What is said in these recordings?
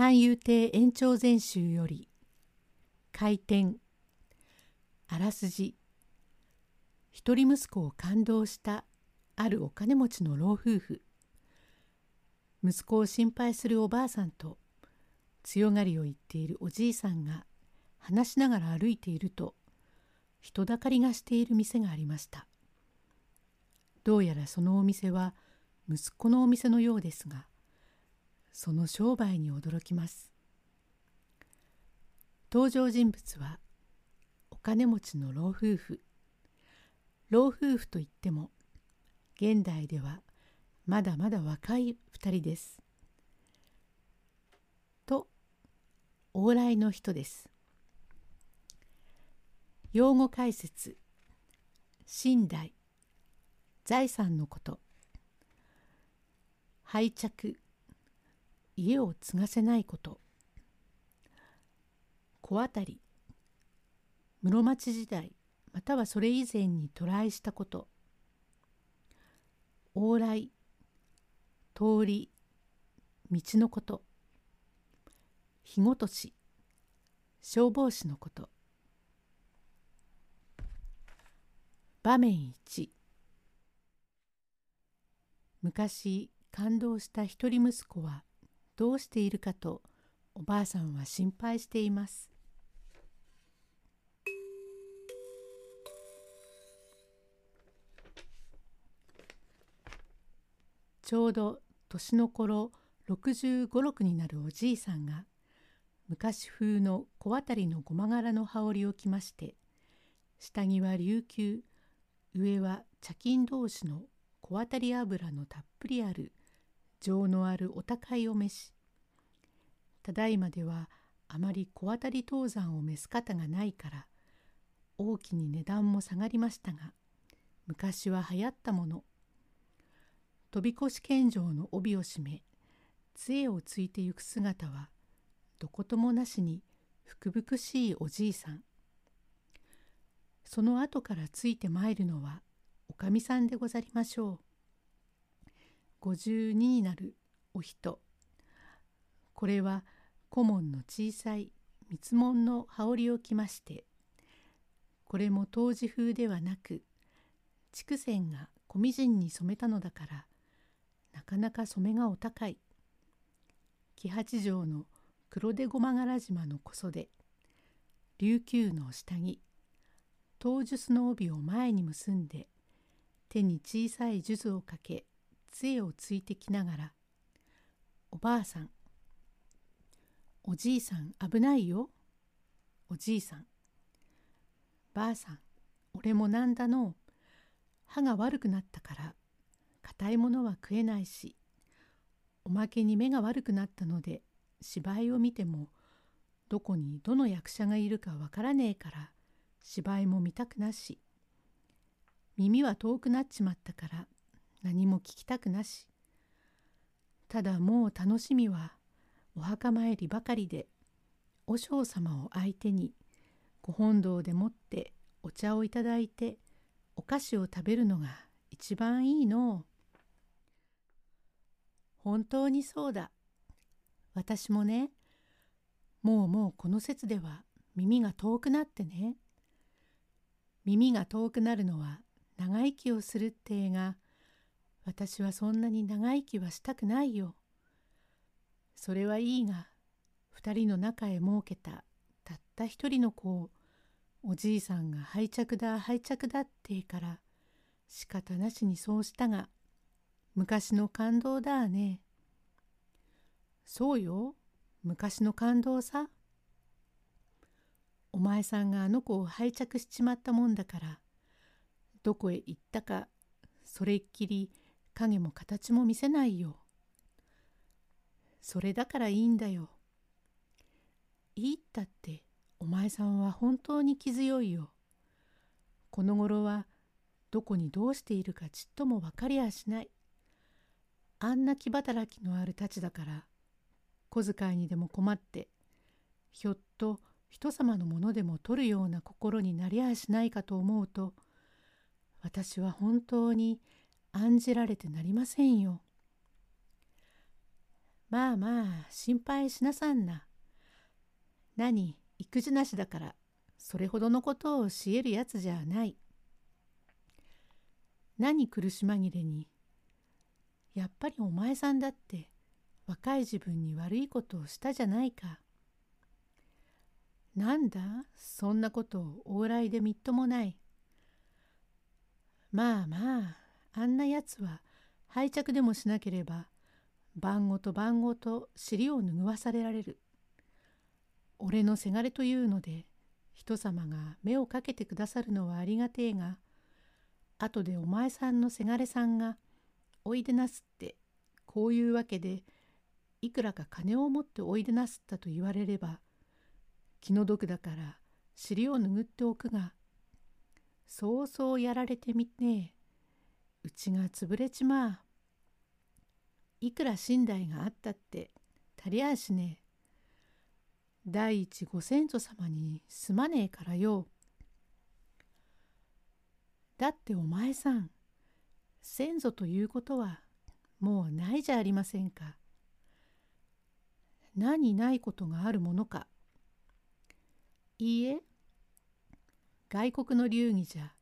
三遊亭延長全集より開店。あらすじ。一人息子を感動したあるお金持ちの老夫婦。息子を心配するおばあさんと強がりを言っているおじいさんが話しながら歩いていると人だかりがしている店がありました。どうやらそのお店は息子のお店のようですがその商売に驚きます登場人物はお金持ちの老夫婦老夫婦といっても現代ではまだまだ若い2人です。と往来の人です。用語解説寝台財産のこと拝着家を継がせないこと。小当たり室町時代またはそれ以前に渡来したこと。往来通り道のこと。日ごとし消防士のこと。場面1昔感動した一人息子はどうしているかとおばあさんは心配しています。ちょうど年の頃6 5 6になるおじいさんが昔風の小渡りのごま柄の羽織を着まして下着は琉球上は茶金同士の小渡り油のたっぷりある情のあるお高いお召し。ただいまではあまり小渡り登山を召す方がないから大きに値段も下がりましたが昔は流行ったもの。飛び越し献上の帯を締め杖をついてゆく姿はどこともなしに福々しいおじいさん。その後からついて参るのはおかみさんでござりましょう。52になるお人。これは顧問の小さい三門の羽織を着ましてこれも当時風ではなく筑前が小みじんに染めたのだからなかなか染めがお高い。木八条の黒手駒柄島の小袖琉球の下着当術の帯を前に結んで手に小さい数珠をかけ杖をついてきながら「おばあさんおじいさん危ないよ。おじいさんばあさん俺もなんだの。歯が悪くなったから硬いものは食えないしおまけに目が悪くなったので芝居を見てもどこにどの役者がいるかわからねえから芝居も見たくなし。耳は遠くなっちまったから何も聞きたくなしただもう楽しみはお墓参りばかりで和尚様を相手にご本堂でもってお茶をいただいてお菓子を食べるのが一番いいの本当にそうだ。私もね、もうもうこの説では耳が遠くなってね。耳が遠くなるのは長生きをするってえが、私はそんなに長生きはしたくないよ。それはいいが、二人の中へ設けたたった一人の子を、おじいさんが拝着だ拝着だってから仕方なしにそうしたが昔の感動だね。そうよ、昔の感動さ。お前さんがあの子を拝着しちまったもんだから、どこへ行ったか、それっきり影も形も見せないよ。それだからいいんだよ。いいったって、お前さんは本当に気強いよ。この頃は、どこにどうしているかちっとも分かりやしない。あんな気働きのあるたちだから小遣いにでも困ってひょっと人様のものでも取るような心になりやしないかと思うと私は本当に案じられてなりませんよ。まあまあ心配しなさんな。何育児なしだからそれほどのことをしえるやつじゃない。何苦し紛れに。やっぱりお前さんだって若い自分に悪いことをしたじゃないか。なんだそんなことを往来でみっともない。まあまああんなやつは拝着でもしなければ番ごと番ごと尻を拭わされられる。俺のせがれというので人様が目をかけてくださるのはありがてえが後でお前さんのせがれさんがおいでなすってこういうわけでいくらか金を持っておいでなすったと言われれば気の毒だから尻を拭っておくがそうそうやられてみねえうちが潰れちまあいくら寝台があったって足りやしねえ第一ご先祖様にすまねえからよ。だってお前さん先祖ということはもうないじゃありませんか。何ないことがあるものか。いいえ外国の流儀じゃ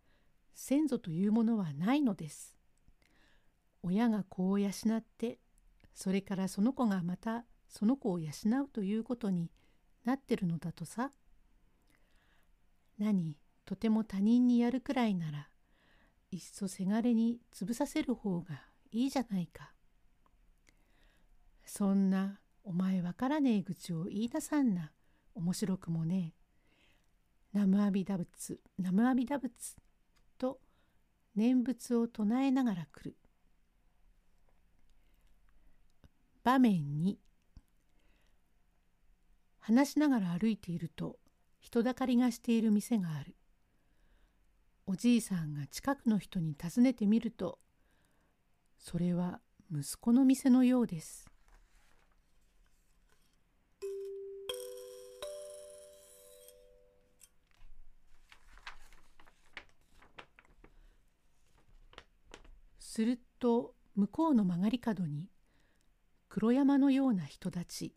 先祖というものはないのです。親が子を養ってそれからその子がまたその子を養うということになってるのだとさ。何とても他人にやるくらいならいっそせがれに潰させる方がいいじゃないか。そんなお前わからねえ口を言いなさんな面白くもねえ。ナムアビダ仏ナムアビダ仏念仏を唱えながら来る。場面に話しながら歩いていると人だかりがしている店がある。おじいさんが近くの人に尋ねてみるとそれは息子の店のようです。すると向こうの曲がり角に黒山のような人たち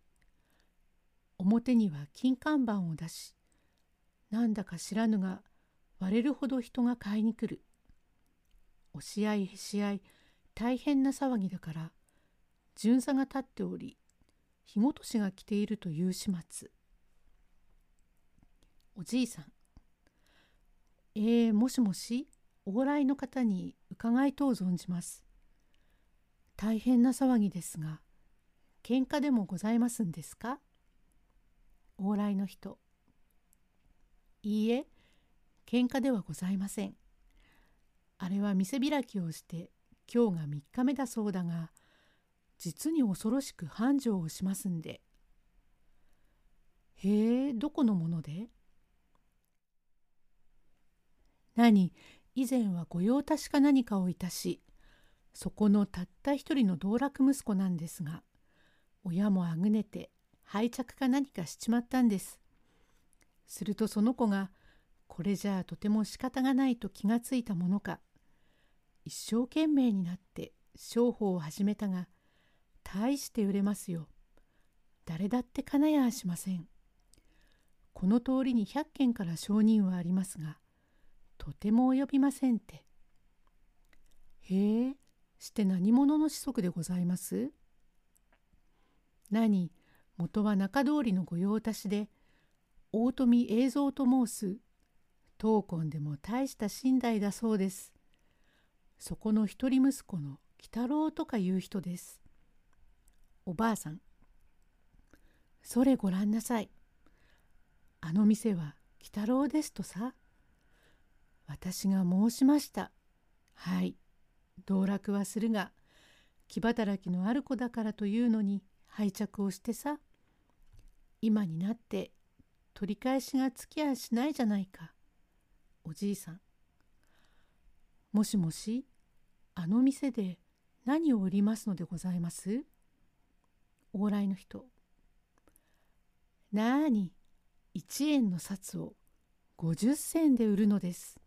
表には金看板を出しなんだか知らぬが割れるほど人が買いに来る。押し合いへし合い大変な騒ぎだから巡査が立っており日ごとしが来ているという始末。おじいさんえー、もしもし？往来の方に伺いとう存じます。大変な騒ぎですが喧嘩でもございますんですか？往来の人。いいえ喧嘩ではございません。あれは店開きをして今日が3日目だそうだが実に恐ろしく繁盛をしますんで。へえどこのもので？何以前は御用達か何かをいたしそこのたった一人の道楽息子なんですが親もあぐねて拝着か何かしちまったんです。するとその子がこれじゃあとても仕方がないと気がついたものか一生懸命になって商法を始めたが大して売れますよ。誰だって金やしません。この通りに100件から証人はありますがとても及びませんって。へえして何者の子息でございます？何元は中通りの御用達で大富映像と申す闘魂でも大した寝台だそうです。そこの一人息子の鬼太郎とかいう人です。おばあさん。それごらんなさい。あの店は鬼太郎ですとさ。私が申しました。はい。道楽はするが、気働きのある子だからというのに拝着をしてさ。今になって取り返しがつきやしないじゃないか。おじいさん。もしもし、あの店で何を売りますのでございます？往来の人。なーに、1円の札を50銭で売るのです。